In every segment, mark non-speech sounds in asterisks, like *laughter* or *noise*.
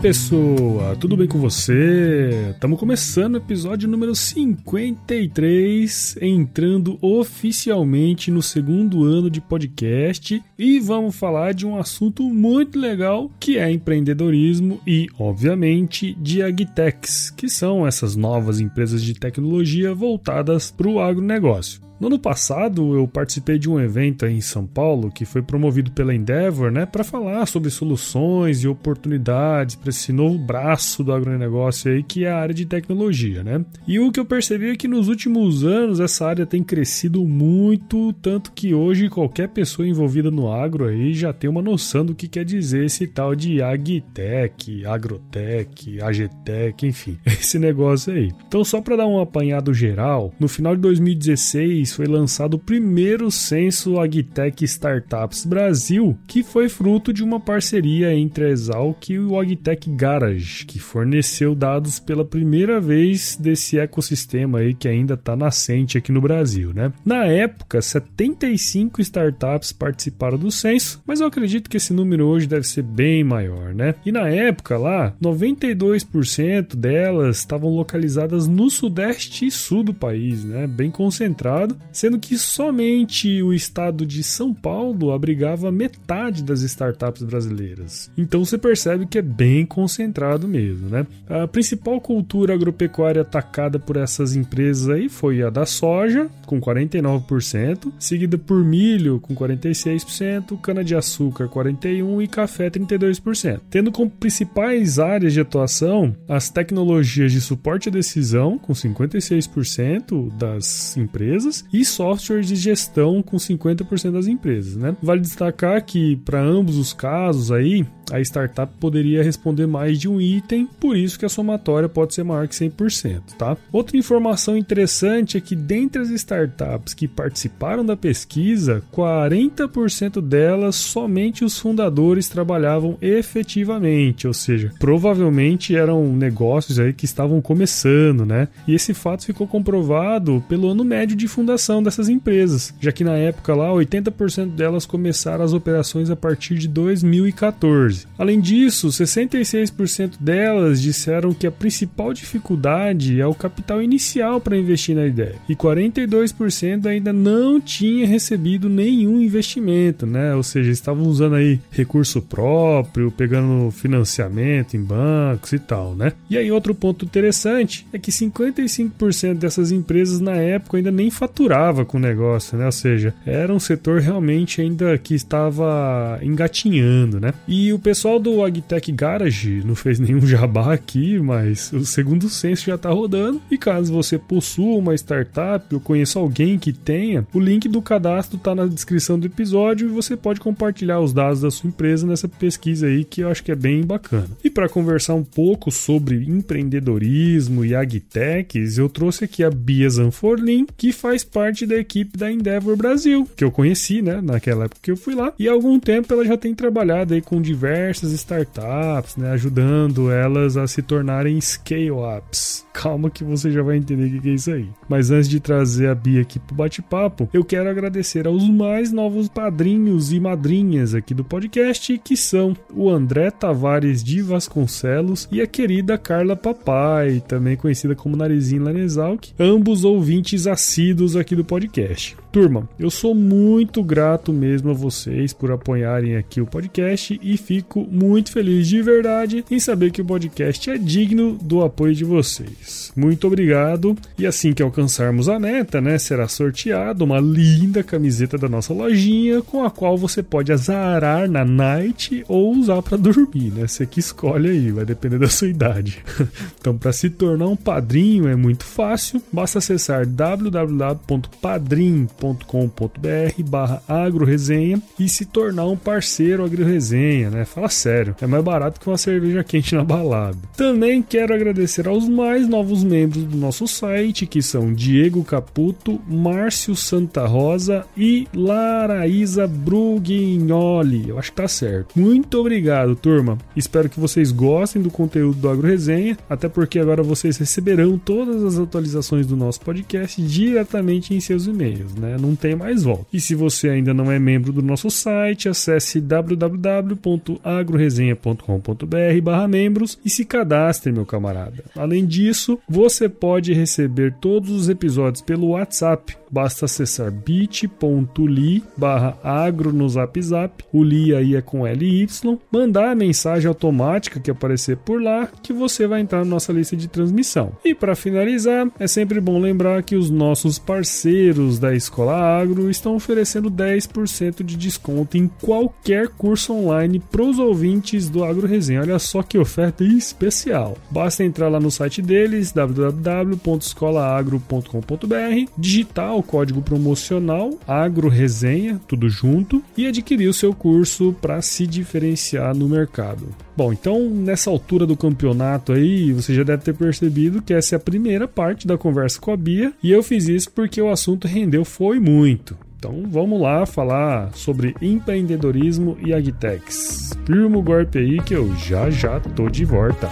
Pessoa, tudo bem com você? Estamos começando o episódio número 53, entrando oficialmente no segundo ano de podcast e vamos falar de um assunto muito legal que é empreendedorismo e, obviamente, de agtechs, que são essas novas empresas de tecnologia voltadas para o agronegócio. No ano passado, eu participei de um evento em São Paulo que foi promovido pela Endeavor, né, para falar sobre soluções e oportunidades para esse novo braço do agronegócio aí, que é a área de tecnologia, né? E o que eu percebi é que nos últimos anos essa área tem crescido muito, tanto que hoje qualquer pessoa envolvida no agro aí já tem uma noção do que quer dizer esse tal de agtech, agrotech, agtech, enfim, *laughs* esse negócio aí. Então, só para dar um apanhado geral, no final de 2016 2016 foi lançado o primeiro censo Agtech Startups Brasil, que foi fruto de uma parceria entre a Exalc e o Agtech Garage, que forneceu dados pela primeira vez desse ecossistema aí que ainda está nascente aqui no Brasil, né? Na época, 75 startups participaram do censo, mas eu acredito que esse número hoje deve ser bem maior, né? E na época lá, 92% delas estavam localizadas no sudeste e sul do país, né? Bem concentrado, sendo que somente o estado de São Paulo abrigava metade das startups brasileiras. Então você percebe que é bem concentrado mesmo, né? A principal cultura agropecuária atacada por essas empresas aí foi a da soja, com 49%, seguida por milho, com 46%, cana-de-açúcar, 41% e café, 32%. Tendo como principais áreas de atuação as tecnologias de suporte à decisão, com 56% das empresas, e softwares de gestão com 50% das empresas, né? Vale destacar que para ambos os casos aí, a startup poderia responder mais de um item, por isso que a somatória pode ser maior que 100%, tá? Outra informação interessante é que dentre as startups que participaram da pesquisa, 40% delas somente os fundadores trabalhavam efetivamente, ou seja, provavelmente eram negócios aí que estavam começando, né? E esse fato ficou comprovado pelo ano médio de fundação dessas empresas, já que na época lá 80% delas começaram as operações a partir de 2014. Além disso, 66% delas disseram que a principal dificuldade é o capital inicial para investir na ideia, e 42% ainda não tinha recebido nenhum investimento, né? Ou seja, estavam usando aí recurso próprio, pegando financiamento em bancos e tal, né? E aí outro ponto interessante é que 55% dessas empresas na época ainda nem faturava com o negócio, né? Ou seja, era um setor realmente ainda que estava engatinhando, né? E o pessoal do Agtech Garage não fez nenhum jabá aqui, mas o segundo censo já está rodando. E caso você possua uma startup ou conheça alguém que tenha, o link do cadastro está na descrição do episódio e você pode compartilhar os dados da sua empresa nessa pesquisa aí que eu acho que é bem bacana. E para conversar um pouco sobre empreendedorismo e agtechs, eu trouxe aqui a Bia Zanforlin, que faz parte da equipe da Endeavor Brasil, que eu conheci, né, naquela época que eu fui lá. E há algum tempo ela já tem trabalhado aí com diversos diversas startups, né, ajudando elas a se tornarem scale-ups. Calma que você já vai entender o que é isso aí. Mas antes de trazer a Bia aqui pro bate-papo, eu quero agradecer aos mais novos padrinhos e madrinhas aqui do podcast, que são o André Tavares de Vasconcelos e a querida Carla Papai, também conhecida como Narizinho Lanesalk, ambos ouvintes assíduos aqui do podcast. Turma, eu sou muito grato mesmo a vocês por apoiarem aqui o podcast e fico muito feliz de verdade em saber que o podcast é digno do apoio de vocês. Muito obrigado. E assim que alcançarmos a meta, né, será sorteado uma linda camiseta da nossa lojinha com a qual você pode azarar na night ou usar para dormir, né? Você que escolhe aí, vai depender da sua idade. *laughs* então, para se tornar um padrinho é muito fácil, basta acessar www.padrim.com.br barra agroresenha e se tornar um parceiro agroresenha, né? Fala sério, é mais barato que uma cerveja quente na balada. Também quero agradecer aos mais novos membros do nosso site, que são Diego Caputo, Márcio Santa Rosa e Laraísa Bruguignoli. Eu acho que tá certo. Muito obrigado, turma. Espero que vocês gostem do conteúdo do AgroResenha, até porque agora vocês receberão todas as atualizações do nosso podcast diretamente em seus e-mails, né? Não tem mais volta. E se você ainda não é membro do nosso site, acesse www.agroresenha.com.br/membros e se cadastre, meu camarada. Além disso, você pode receber todos os episódios pelo WhatsApp. Basta acessar bit.ly barra agro no zap zap. O li aí é com LY. Mandar a mensagem automática que aparecer por lá que você vai entrar na nossa lista de transmissão. E para finalizar, é sempre bom lembrar que os nossos parceiros da Escola Agro estão oferecendo 10% de desconto em qualquer curso online para os ouvintes do Agro Resenha. Olha só que oferta especial. Basta entrar lá no site deles, www.escolaagro.com.br, digitar o código promocional Agro Resenha, tudo junto, e adquirir o seu curso para se diferenciar no mercado. Bom, então nessa altura do campeonato aí, você já deve ter percebido que essa é a primeira parte da conversa com a Bia, e eu fiz isso porque o assunto rendeu foi muito. Então vamos lá falar sobre empreendedorismo e agtex. Firma o golpe aí que eu já já tô de volta.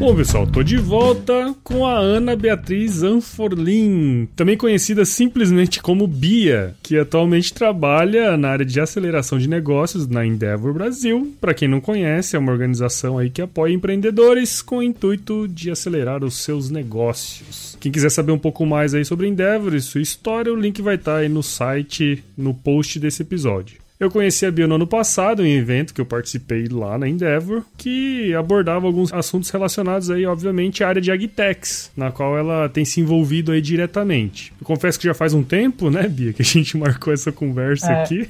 Bom, pessoal, tô de volta com a Ana Beatriz Anforlin, também conhecida simplesmente como Bia, que atualmente trabalha na área de aceleração de negócios na Endeavor Brasil. Para quem não conhece, é uma organização aí que apoia empreendedores com o intuito de acelerar os seus negócios. Quem quiser saber um pouco mais aí sobre Endeavor e sua história, o link vai estar aí no site, no post desse episódio. Eu conheci a Bia no ano passado, em um evento que eu participei lá na Endeavor, que abordava alguns assuntos relacionados aí, obviamente, à área de Agtex, na qual ela tem se envolvido aí diretamente. Eu confesso que já faz um tempo, né, Bia, que a gente *laughs* marcou essa conversa é. aqui,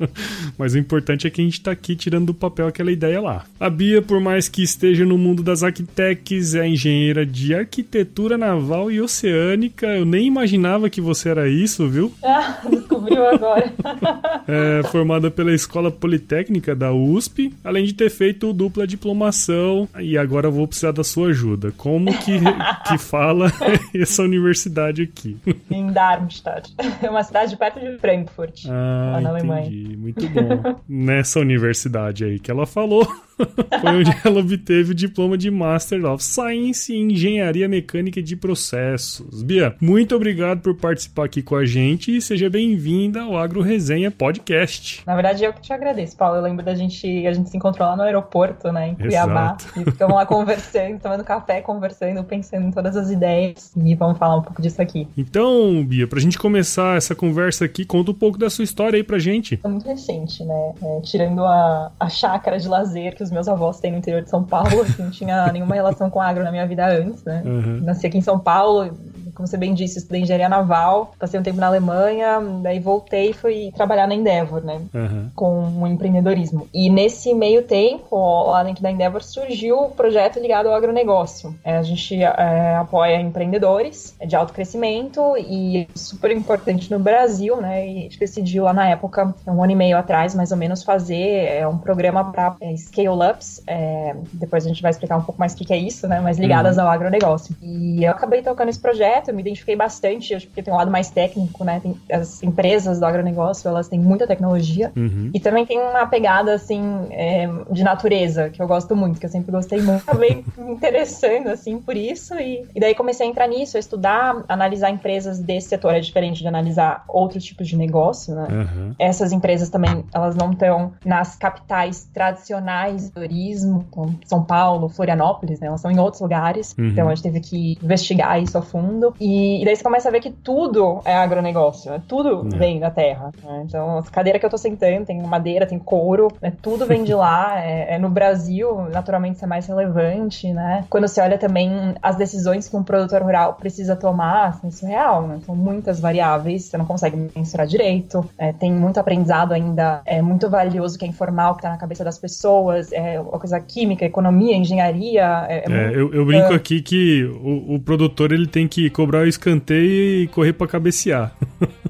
*laughs* mas o importante é que a gente tá aqui tirando do papel aquela ideia lá. A Bia, por mais que esteja no mundo das Agtex, é engenheira de arquitetura naval e oceânica. Eu nem imaginava que você era isso, viu? Ah, descobriu agora. *laughs* é, formada pela Escola Politécnica da USP, além de ter feito dupla diplomação. E agora eu vou precisar da sua ajuda. Como que, *laughs* que fala *laughs* essa universidade aqui? Em Darmstadt. É uma cidade perto de Frankfurt, ah, lá na Alemanha. Entendi. Muito bom. *laughs* Nessa universidade aí que ela falou. Foi onde *laughs* ela obteve o diploma de Master of Science em Engenharia Mecânica de Processos. Bia, muito obrigado por participar aqui com a gente e seja bem-vinda ao Agro Resenha Podcast. Na verdade, eu que te agradeço, Paulo. Eu lembro da gente, a gente se encontrou lá no aeroporto, né, em Cuiabá. Exato. E ficamos lá *laughs* conversando, tomando café, conversando, pensando em todas as ideias. E vamos falar um pouco disso aqui. Então, Bia, pra gente começar essa conversa aqui, conta um pouco da sua história aí pra gente. É muito recente, né? É, tirando a, a chácara de lazer que os meus avós têm no interior de São Paulo, assim, não tinha nenhuma relação com agro na minha vida antes, né? Uhum. Nasci aqui em São Paulo, como você bem disse, estudei engenharia naval, passei um tempo na Alemanha, daí voltei e fui trabalhar na Endeavor, né? Uhum. Com um empreendedorismo. E nesse meio tempo, lá dentro da Endeavor, surgiu o um projeto ligado ao agronegócio. É, a gente é, apoia empreendedores de alto crescimento e é super importante no Brasil, né? E a gente decidiu lá na época, um ano e meio atrás, mais ou menos, fazer é, um programa para é, scale-ups. É, depois a gente vai explicar um pouco mais o que, que é isso, né? Mas ligadas uhum. ao agronegócio. E eu acabei tocando esse projeto projeto, eu me identifiquei bastante, acho que tem um lado mais técnico, né? Tem, as empresas do agronegócio, elas têm muita tecnologia uhum. e também tem uma pegada, assim, é, de natureza, que eu gosto muito, que eu sempre gostei muito. Acabei *laughs* me interessando, assim, por isso e, e daí comecei a entrar nisso, a estudar, analisar empresas desse setor. É diferente de analisar outros tipos de negócio, né? Uhum. Essas empresas também, elas não estão nas capitais tradicionais do turismo, então São Paulo, Florianópolis, né? Elas estão em outros lugares. Uhum. Então a gente teve que investigar isso a fundo. E, e, daí você começa a ver que tudo é agronegócio, né? tudo uhum. vem da terra. Né? Então, as cadeiras que eu tô sentando, tem madeira, tem couro, né? tudo vem de lá. *laughs* É, é, no Brasil, naturalmente, isso é mais relevante, né? Quando você olha também as decisões que um produtor rural precisa tomar, assim, isso é real, né? São muitas variáveis, você não consegue mensurar direito. É, tem muito aprendizado ainda, é muito valioso que é informal, que tá na cabeça das pessoas, é uma coisa química, economia, engenharia. É, é, é eu, eu, brinco aqui que o, o, produtor ele tem que cobrar o escanteio e correr para cabecear.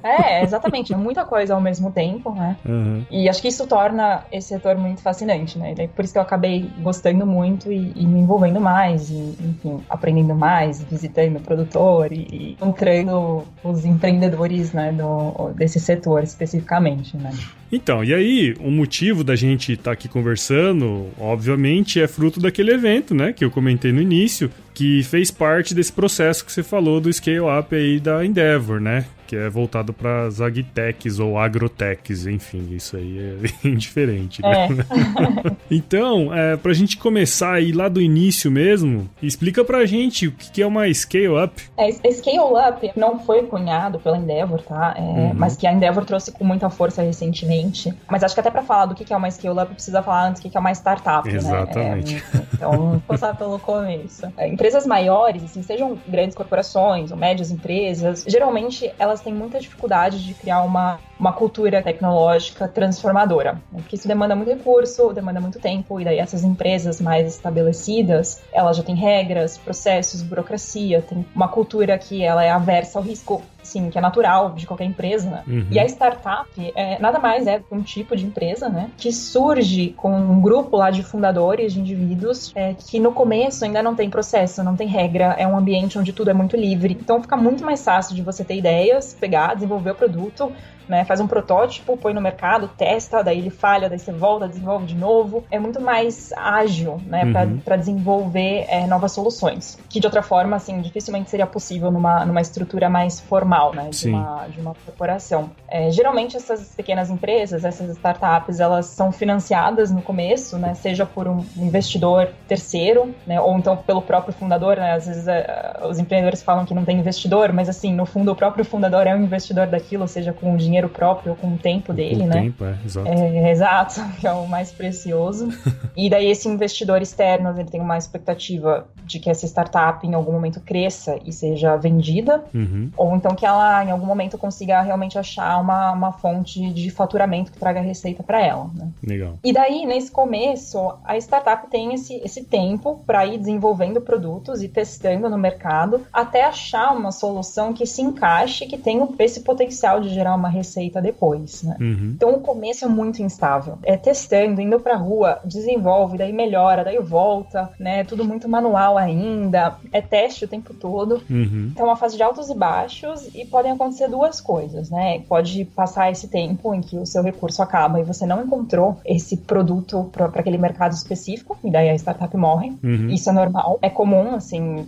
É, exatamente, é muita coisa ao mesmo tempo, né? Uhum. E acho que isso torna esse setor muito fascinante, né? por isso que eu acabei gostando muito e, e me envolvendo mais, e, enfim, aprendendo mais, visitando o produtor e, e encontrando os empreendedores, né, do, desse setor especificamente, né? Então, e aí, o motivo da gente estar tá aqui conversando, obviamente, é fruto daquele evento, né, que eu comentei no início, que fez parte desse processo que você falou do scale up aí da Endeavor, né? Que é voltado para as agtechs ou agrotechs, enfim, isso aí é *laughs* indiferente, né? É. *laughs* então, é, para a gente começar aí lá do início mesmo, explica para a gente o que é uma scale-up. É, scale-up não foi cunhado pela Endeavor, tá? É, uhum. Mas que a Endeavor trouxe com muita força recentemente. Mas acho que até para falar do que é uma scale-up, precisa falar antes o que é uma startup, né? Exatamente. né? então, vamos passar pelo começo. É, empresas maiores, assim, sejam grandes corporações ou médias empresas, geralmente elas elas têm muita dificuldade de criar uma, uma cultura tecnológica transformadora, né? porque isso demanda muito recurso, demanda muito tempo, e daí essas empresas mais estabelecidas, elas já têm regras, processos, burocracia, tem uma cultura que ela é aversa ao risco sim, que é natural de qualquer empresa, né? Uhum. E a startup é, nada mais é um tipo de empresa, né? Que surge com um grupo lá de fundadores, de indivíduos, é, que no começo ainda não tem processo, não tem regra, é um ambiente onde tudo é muito livre. Então fica muito mais fácil de você ter ideias, pegar, desenvolver o produto, né? Faz um protótipo, põe no mercado, testa, daí ele falha, daí você volta, desenvolve de novo. É muito mais ágil, né? Uhum. Para desenvolver é, novas soluções. Que de outra forma, assim, dificilmente seria possível numa, numa estrutura mais formal, né? De, uma, de uma corporação. É, geralmente essas pequenas empresas, essas startups, elas são financiadas no começo, né? Seja por um investidor terceiro, né? Ou então pelo próprio fundador, né? Às vezes é, os empreendedores falam que não tem investidor, mas assim, no fundo o próprio fundador é um investidor daquilo, seja com dinheiro dinheiro próprio, com o tempo dele, com né? Tempo, é, exato. É, *laughs* exato, que é o mais precioso. *laughs* e daí esse investidor externo, ele tem uma expectativa de que essa startup em algum momento cresça e seja vendida, uhum. ou então que ela em algum momento consiga realmente achar uma, uma fonte de faturamento que traga receita para ela. Né? Legal. E daí, nesse começo, a startup tem esse, esse tempo para ir desenvolvendo produtos e testando no mercado até achar uma solução que se encaixe, que tenha esse potencial de gerar uma receita receita depois, né? Uhum. Então o começo é muito instável. É testando, indo pra rua, desenvolve, daí melhora, daí volta, né? Tudo muito manual ainda. É teste o tempo todo. Uhum. Então é uma fase de altos e baixos e podem acontecer duas coisas, né? Pode passar esse tempo em que o seu recurso acaba e você não encontrou esse produto para aquele mercado específico, e daí a startup morre. Uhum. Isso é normal. É comum, assim,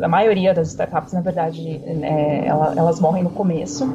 a maioria das startups, na verdade, é, elas, elas morrem no começo.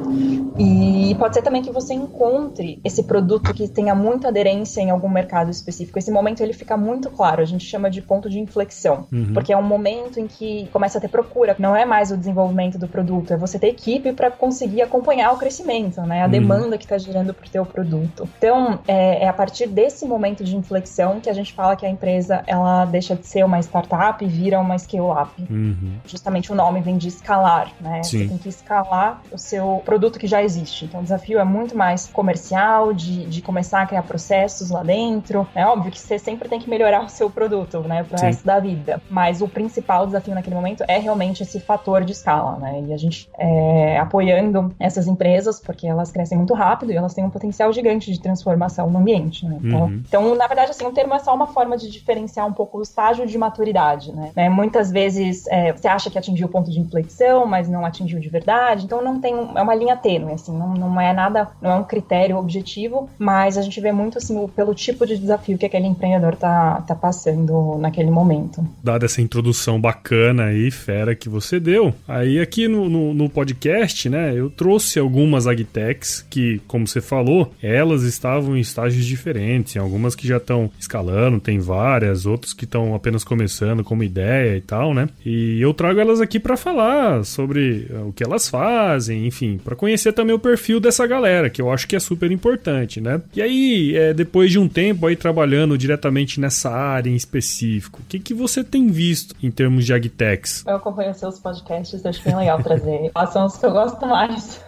E pode ser também que você encontre esse produto que tenha muita aderência em algum mercado específico. Esse momento ele fica muito claro, a gente chama de ponto de inflexão, uhum. porque é um momento em que começa a ter procura, não é mais o desenvolvimento do produto, é você ter equipe para conseguir acompanhar o crescimento, né? A uhum. demanda que está gerando por teu produto. Então, é, é, a partir desse momento de inflexão que a gente fala que a empresa ela deixa de ser uma startup e vira uma scale-up. Uhum. Justamente o nome vem de escalar, né? Sim. Você tem que escalar o seu produto que já existe. Então, desafio é muito mais comercial, de, de começar a criar processos lá dentro. É óbvio que você sempre tem que melhorar o seu produto, né, pro Sim. resto da vida. Mas o principal desafio naquele momento é realmente esse fator de escala, né? E a gente é, apoiando essas empresas, porque elas crescem muito rápido e elas têm um potencial gigante de transformação no ambiente, né? Então, uhum. então na verdade, assim, o termo é só uma forma de diferenciar um pouco o estágio de maturidade, né? né? Muitas vezes é, você acha que atingiu o ponto de inflexão, mas não atingiu de verdade. Então não tem, é uma linha tênue, assim, não, não é nada, não é um critério objetivo, mas a gente vê muito, assim, pelo tipo de desafio que aquele empreendedor tá, tá passando naquele momento. Dada essa introdução bacana aí, fera que você deu, aí aqui no, no, no podcast, né, eu trouxe algumas agtechs que, como você falou, elas estavam em estágios diferentes, algumas que já estão escalando, tem várias, outras que estão apenas começando como ideia e tal, né? E eu trago elas aqui para falar sobre eh, o que elas fazem, enfim, para conhecer também o perfil dessa galera, que eu acho que é super importante, né? E aí, é, depois de um tempo aí trabalhando diretamente nessa área em específico, o que, que você tem visto em termos de agtechs? Eu acompanho seus podcasts, acho bem legal trazer. *laughs* São os que eu gosto mais.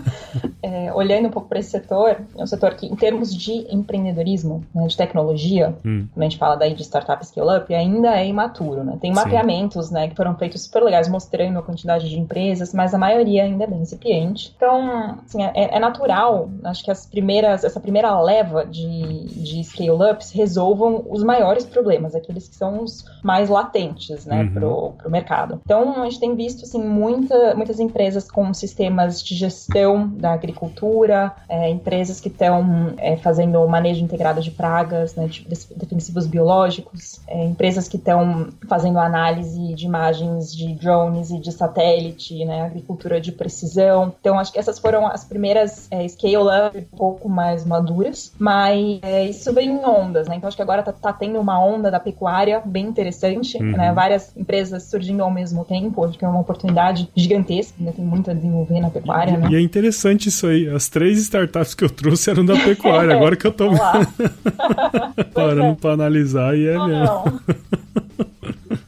*laughs* é, olhando um pouco para esse setor, é um setor que, em termos de empreendedorismo, né, de tecnologia, hum. quando a gente fala daí de startup scale-up, ainda é imaturo, né? Tem mapeamentos, né, que foram feitos super legais, mostrando a quantidade de empresas, mas a maioria ainda é bem incipiente. Então, assim, é, é natural, acho que as primeiras, essa primeira leva de, de scale-ups resolvam os maiores problemas, aqueles que são os mais latentes, né, uhum. pro, pro mercado. Então, a gente tem visto, assim, muita, muitas empresas com sistemas de gestão da agricultura, é, empresas que estão é, fazendo o manejo integrado de pragas, né, de defensivos biológicos, é, empresas que estão fazendo análise de imagens de drones e de satélite, né, agricultura de precisão. Então, acho que essas foram as primeiras é, scale-up um pouco mais maduras, mas é, isso vem em ondas, né? Então, acho que agora tá, tá tendo uma onda da pecuária bem interessante, uhum. né? Várias empresas surgindo ao mesmo tempo, acho que é uma oportunidade gigantesca, ainda tem muito a desenvolver na pecuária, e, né? E é interessante isso aí. As três startups que eu trouxe eram da *laughs* pecuária, agora que eu tô *laughs* parando é. pra analisar e é não, mesmo. Não.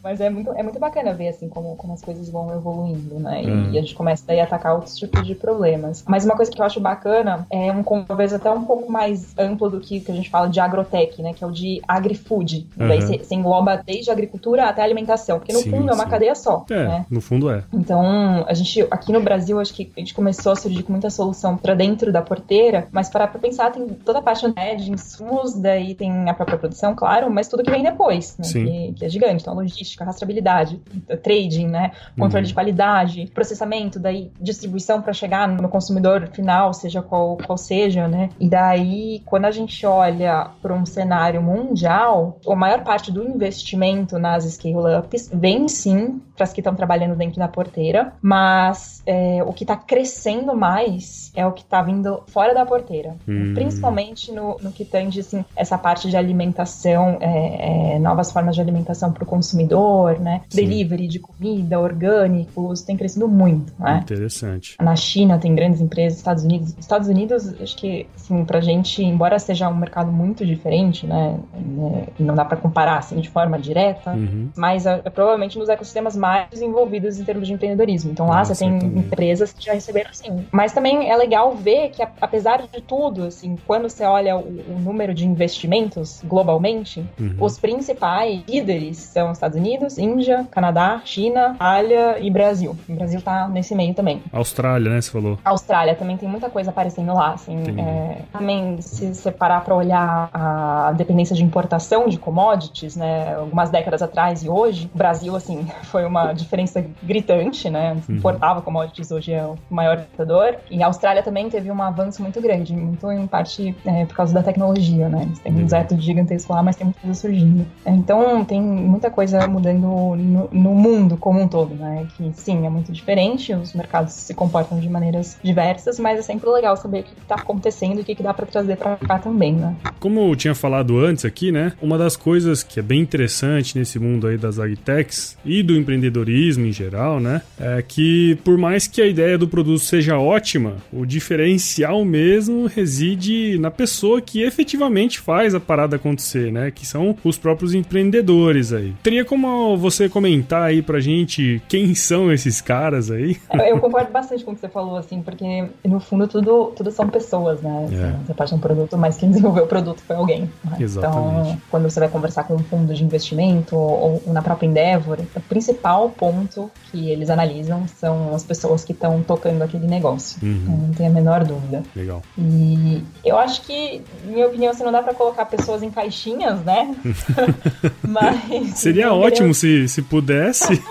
Mas é muito, é muito bacana ver, assim, como, como as coisas vão evoluindo, né? E, hum. e, a gente começa daí a atacar outros tipos de problemas. Mas uma coisa que eu acho bacana é um, talvez até um pouco mais amplo do que, que a gente fala de agrotech, né? Que é o de agrifood. Uhum. Daí você engloba desde a agricultura até a alimentação. Porque no sim, fundo é uma cadeia só. É, né? no fundo é. Então, a gente, aqui no Brasil, acho que a gente começou a surgir com muita solução para dentro da porteira, mas para pra pensar, tem toda a parte né, de insumos, daí tem a própria produção, claro, mas tudo que vem depois, né? Que, que, é gigante. Então, logística, rastreabilidade, trading, né? Controle uhum. de qualidade, processamento, daí distribuição para chegar no consumidor final, seja qual, qual seja, né? E daí, quando a gente olha para um cenário mundial, a maior parte do investimento nas scale-ups vem sim para as que estão trabalhando dentro da porteira, mas é, o que está crescendo mais é o que está vindo fora da porteira, hum. principalmente no, no que tange assim, essa parte de alimentação, é, é, novas formas de alimentação para o consumidor, né? Sim. Delivery de comida, orgânicos, tem crescido muito, né? Interessante. Na China tem grandes empresas, Estados Unidos, Estados Unidos, acho que assim, para gente, embora seja um mercado muito diferente, né? né não dá para comparar assim de forma direta, uhum. mas é, é provavelmente nos ecossistemas mais desenvolvidos em termos de empreendedorismo. Então lá Nossa, você tem também. empresas que já receberam assim. Mas também é legal ver que, apesar de tudo, assim, quando você olha o, o número de investimentos globalmente, uhum. os principais líderes são Estados Unidos, Índia, Canadá, China, Austrália e Brasil. O Brasil tá nesse meio também. Austrália, né? Você falou. Austrália também tem muita coisa aparecendo lá, assim. É, também, se você parar pra olhar a dependência de importação de commodities, né? Algumas décadas atrás e hoje, o Brasil, assim, *laughs* foi uma diferença gritante, né? Uhum. Importava commodities, hoje é o maior importador. E a Austrália também teve um avanço muito grande, muito em parte é, por causa da tecnologia, né? Têm um uhum. deserto gigantesco lá, mas tem muita coisa surgindo. Então, tem muita coisa mudando no, no, mundo como um todo, né? Que sim, é muito diferente, os mercados se comportam de maneiras diversas, mas é sempre legal saber o que está acontecendo e o que, que dá para trazer para cá também, né? Como eu tinha falado antes aqui, né? Uma das coisas que é bem interessante nesse mundo aí das agtechs e do empreendedorismo em geral, né? É que por mais que a ideia do produto seja ótima, o diferencial mesmo reside na pessoa que efetivamente faz a parada acontecer, né? Que são os próprios empreendedores aí. Teria como legal você comentar aí pra gente quem são esses caras aí. Eu concordo bastante com o que você falou, assim, porque no fundo tudo, tudo são pessoas, né? É. Assim, você pode ter um produto, mas quem desenvolveu o produto foi alguém. Né? Exatamente. Então, quando você vai conversar com um fundo de investimento ou, ou na própria Endeavor, o principal ponto que eles analisam são as pessoas que estão tocando aquele negócio. Uhum. Então, não tem a menor dúvida. Legal. E eu acho que, minha opinião, você assim, não dá para colocar pessoas em caixinhas, né? *laughs* *laughs* Mas. Seria *laughs* ótimo se, se pudesse. *laughs*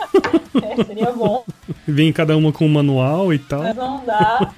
é, seria bom. Vem cada uma com um manual e tal. Mas não dá.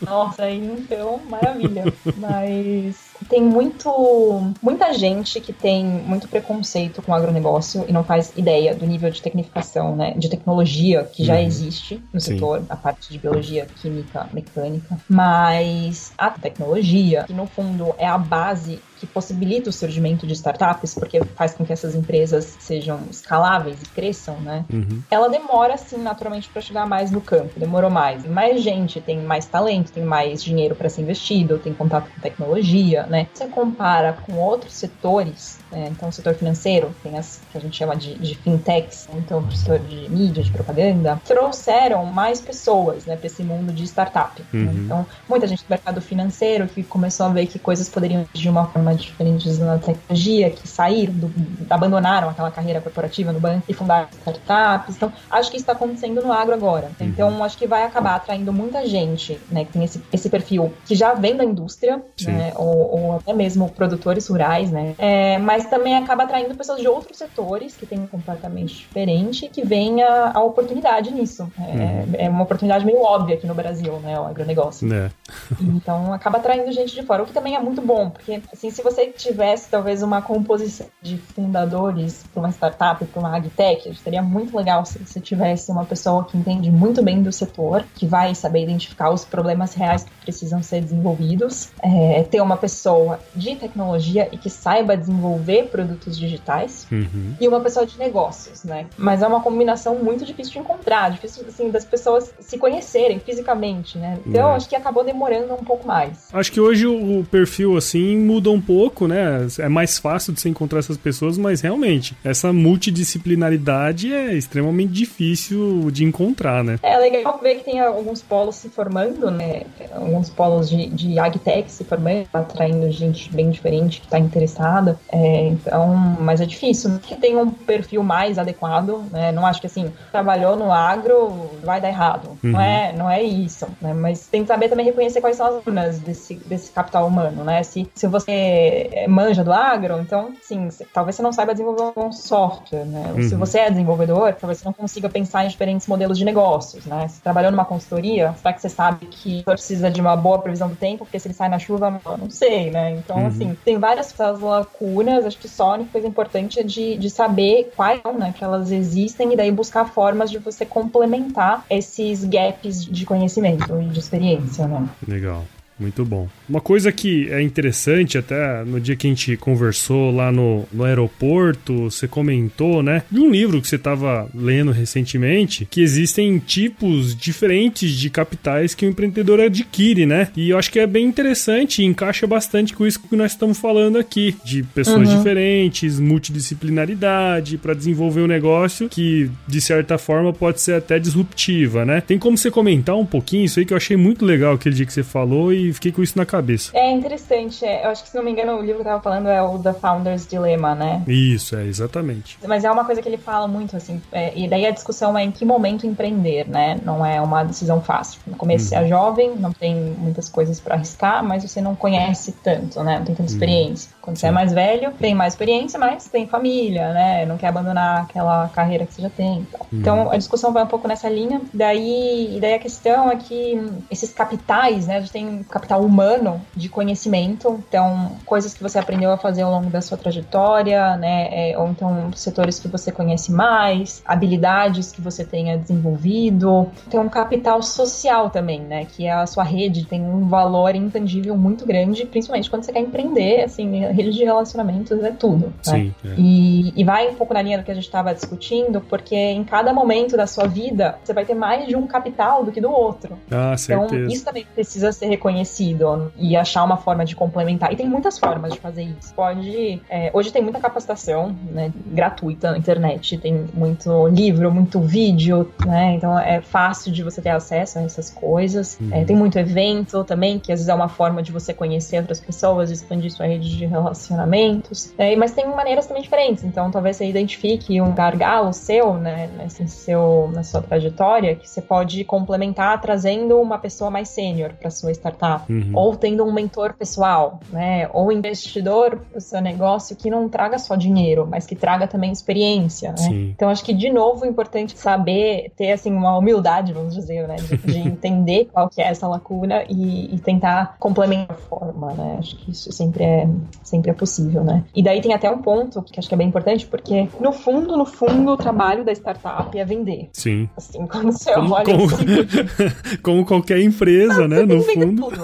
Nossa, então, maravilha. Mas tem muito, muita gente que tem muito preconceito com o agronegócio e não faz ideia do nível de tecnificação, né, de tecnologia que já uhum. existe no Sim. setor, a parte de biologia, química, mecânica, mas a tecnologia, que no fundo é a base que possibilita o surgimento de startups, porque faz com que essas empresas sejam escaláveis e cresçam, né? Uhum. Ela demora, sim, naturalmente, para chegar mais no campo, demorou mais. Mais gente tem mais talento, tem mais dinheiro para ser investido, tem contato com tecnologia, né? Você compara com outros setores, né? então o setor financeiro, tem as que a gente chama de, de fintechs, né? então o setor de mídia, de propaganda, trouxeram mais pessoas, né, para esse mundo de startup. Né? Uhum. Né? Então, muita gente do mercado financeiro que começou a ver que coisas poderiam de uma forma diferentes na tecnologia, que saíram, do, abandonaram aquela carreira corporativa no banco e fundaram startups. Então, acho que isso está acontecendo no agro agora. Uhum. Então, acho que vai acabar atraindo muita gente, né, que tem esse, esse perfil que já vem da indústria, né, ou, ou, até mesmo produtores rurais, né, é, mas também acaba atraindo pessoas de outros setores que têm um comportamento diferente que vem a, a oportunidade nisso. É, uhum. é, uma oportunidade meio óbvia aqui no Brasil, né, o agronegócio. É. *laughs* Então, acaba atraindo gente de fora, o que também é muito bom, porque, assim, se você tivesse talvez uma composição de fundadores para uma startup, para uma agtech, seria muito legal se você tivesse uma pessoa que entende muito bem do setor, que vai saber identificar os problemas reais que precisam ser desenvolvidos, é, ter uma pessoa de tecnologia e que saiba desenvolver produtos digitais, uhum. e uma pessoa de negócios, né? Mas é uma combinação muito difícil de encontrar, difícil assim das pessoas se conhecerem fisicamente, né? Então é. acho que acabou demorando um pouco mais. Acho que hoje o perfil assim muda um pouco pouco, né? É mais fácil de se encontrar essas pessoas, mas realmente, essa multidisciplinaridade é extremamente difícil de encontrar, né? É legal ver que tem alguns polos se formando, né? Alguns polos de, de agtech se formando, atraindo gente bem diferente que está interessada. É, então, mas é difícil. Que tem um perfil mais adequado, né? Não acho que assim, trabalhou no agro, vai dar errado. Uhum. Não, é, não é isso, né? Mas tem que saber também reconhecer quais são as lunas desse, desse capital humano, né? Se, se você é, manja do agro, então, sim, talvez você não saiba desenvolver um software, né? Uhum. Se você é desenvolvedor, talvez você não consiga pensar em diferentes modelos de negócios, né? Se trabalhou numa consultoria, será que você sabe que precisa de uma boa previsão do tempo, porque se ele sai na chuva, eu não sei, né? Então, uhum. assim, tem várias lacunas, acho que só a única coisa importante é de, de saber quais são, né, que elas existem e daí buscar formas de você complementar esses gaps de conhecimento e de experiência, né? Legal. Muito bom. Uma coisa que é interessante, até no dia que a gente conversou lá no, no aeroporto, você comentou, né? De um livro que você estava lendo recentemente, que existem tipos diferentes de capitais que o empreendedor adquire, né? E eu acho que é bem interessante e encaixa bastante com isso que nós estamos falando aqui, de pessoas uhum. diferentes, multidisciplinaridade, para desenvolver um negócio que, de certa forma, pode ser até disruptiva, né? Tem como você comentar um pouquinho isso aí que eu achei muito legal aquele dia que você falou e fiquei com isso na cabeça. É interessante. É, eu acho que, se não me engano, o livro que eu tava falando é o The Founder's Dilemma, né? Isso, é, exatamente. Mas é uma coisa que ele fala muito, assim, é, e daí a discussão é em que momento empreender, né? Não é uma decisão fácil. No começo você é uhum. jovem, não tem muitas coisas para arriscar, mas você não conhece tanto, né? Não tem tanta uhum. experiência. Quando Sim. você é mais velho, tem mais experiência, mas tem família, né? Não quer abandonar aquela carreira que você já tem. Então, uhum. então a discussão vai um pouco nessa linha. Daí, e daí a questão é que esses capitais, né? A gente tem capital humano de conhecimento, então coisas que você aprendeu a fazer ao longo da sua trajetória, né, é, ou então setores que você conhece mais, habilidades que você tenha desenvolvido, tem um capital social também, né, que é a sua rede tem um valor intangível muito grande, principalmente quando você quer empreender, assim, rede de relacionamentos é tudo. Né? Sim, é. E, e vai um pouco na linha do que a gente estava discutindo, porque em cada momento da sua vida você vai ter mais de um capital do que do outro. Ah, certeza. Então isso também precisa ser reconhecido desconhecido e achar uma forma de complementar. E tem muitas formas de fazer isso. Pode. É, hoje tem muita capacitação né, gratuita na internet, tem muito livro, muito vídeo, né? Então é fácil de você ter acesso a essas coisas. Uhum. É, tem muito evento também, que às vezes é uma forma de você conhecer outras pessoas, expandir sua rede de relacionamentos. É, mas tem maneiras também diferentes. Então talvez você identifique um gargalo seu, né, nesse seu, na sua trajetória, que você pode complementar trazendo uma pessoa mais sênior para sua startup, uhum. ou tendo um mentor pessoal, né, ou investidor para o seu negócio que não traga só dinheiro, mas que traga também experiência, né? Então acho que de novo é importante saber ter assim uma humildade, vamos dizer, né, de, de *laughs* entender qual que é essa lacuna e, e, tentar complementar a forma, né? Acho que isso sempre é sempre é possível, né? E daí tem até um ponto que acho que é bem importante porque no fundo, no fundo, o trabalho da startup é vender. Sim. Assim, quando você como, olha como, *laughs* como qualquer empresa, né? No fundo.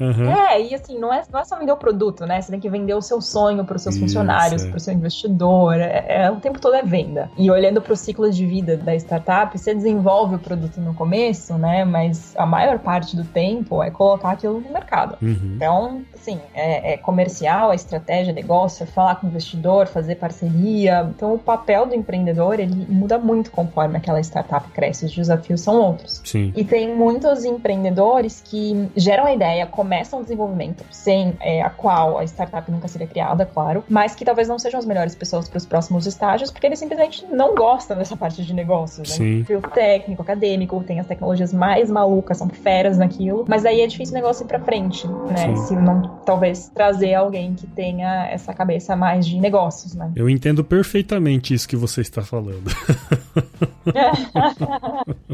Uhum. É, e assim, não é, não é só vender o produto, né? Você tem que vender o seu sonho para os seus Isso, funcionários, é. para o seu investidor. É, é, o tempo todo é venda. E olhando para o ciclo de vida da startup, você desenvolve o produto no começo, né? Mas a maior parte do tempo é colocar aquilo no mercado. Uhum. Então, assim, é, é comercial, a estratégia, negócio, é falar com o investidor, fazer parceria. Então, o papel do empreendedor, ele muda muito conforme aquela startup cresce. Os desafios são outros. Sim. E tem muitos empreendedores que geram a ideia, começam o desenvolvimento, sem é, a qual a startup nunca seria criada, claro, mas que talvez não sejam as melhores pessoas para os próximos estágios, porque eles simplesmente não gostam dessa parte de negócios, né? Sim. Fio técnico, acadêmico, tem as tecnologias mais malucas, são feras naquilo, mas aí é difícil o negócio ir para frente, né? Sim. Se não, talvez, trazer alguém que tenha essa cabeça mais de negócios, né? Eu entendo perfeitamente isso que você está falando. *laughs*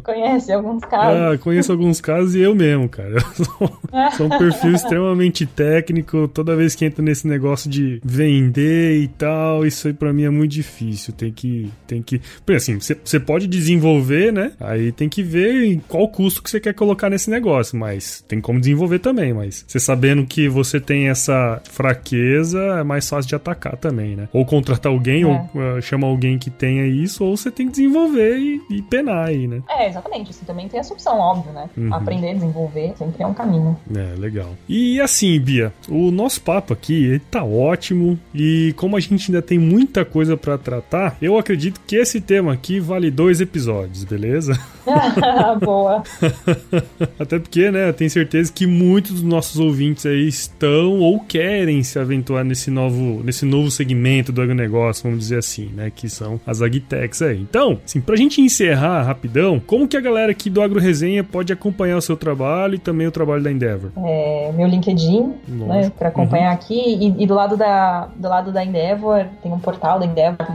Conhece alguns casos? Ah, conheço alguns casos e eu mesmo, cara. *laughs* Sou um perfil extremamente técnico. Toda vez que entra nesse negócio de vender e tal, isso aí pra mim é muito difícil. Tem que. Tem que. Porque assim, você pode desenvolver, né? Aí tem que ver em qual custo que você quer colocar nesse negócio. Mas tem como desenvolver também. Mas você sabendo que você tem essa fraqueza, é mais fácil de atacar também, né? Ou contratar alguém, é. ou uh, chamar alguém que tenha isso, ou você tem que desenvolver e, e penar aí, né? É, exatamente. Assim, também tem essa opção, óbvio, né? Uhum. Aprender, desenvolver, sempre é um caminho. É, legal. E assim, Bia, o nosso papo aqui ele tá ótimo e como a gente ainda tem muita coisa para tratar, eu acredito que esse tema aqui vale dois episódios, beleza? *laughs* *laughs* Boa. *laughs* Até porque, né, eu tenho certeza que muitos dos nossos ouvintes aí estão ou querem se aventurar nesse novo, nesse novo segmento do agronegócio, vamos dizer assim, né, que são as agtechs aí. Então, assim, pra gente encerrar rapidão, como que a galera aqui do Agro Resenha pode acompanhar o seu trabalho e também o trabalho da Endeavor? É, meu LinkedIn, né, para acompanhar uhum. aqui. E, e, do lado da do lado da Endeavor tem um portal da Endeavor,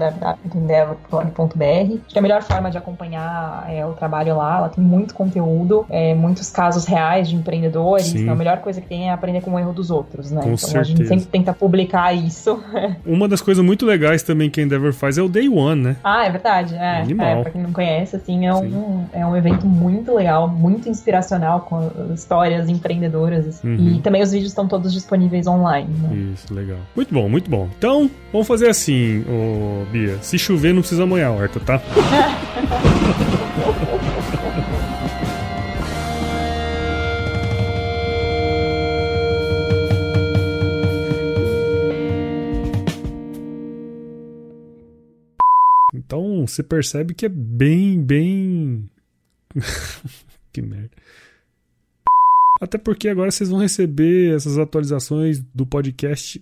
endeavor.org.br. Acho que a melhor forma de acompanhar é o trabalho lá. Ela tem muito conteúdo, é, muitos casos reais de empreendedores. Sim. Então a melhor coisa que tem é aprender com o erro dos outros, né? Com então certeza. a gente sempre tenta publicar isso. *laughs* Uma das coisas muito legais também que a Endeavor faz é o Day One, né? Ah, é verdade. É, Animal. é pra quem não conhece, assim, é um, é um evento muito legal, muito inspiracional com histórias empreendedoras. Assim. Uhum. E também os vídeos estão todos disponíveis online. Né? Isso, legal. Muito bom, muito bom. Então, vamos fazer assim, ô, Bia. Se chover, não precisa molhar a horta, tá? *laughs* Então você percebe que é bem, bem. *laughs* que merda. Até porque agora vocês vão receber essas atualizações do podcast.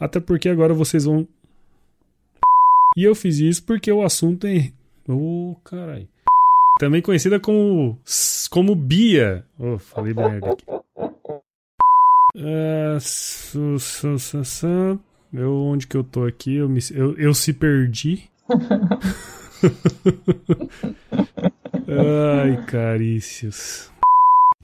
Até porque agora vocês vão. E eu fiz isso porque o assunto é. Ô, oh, caralho. Também conhecida como. Como Bia. Oh, falei merda aqui. Uh, su, su, su, eu, onde que eu tô aqui? Eu, me, eu, eu se perdi. *laughs* Ai, carícios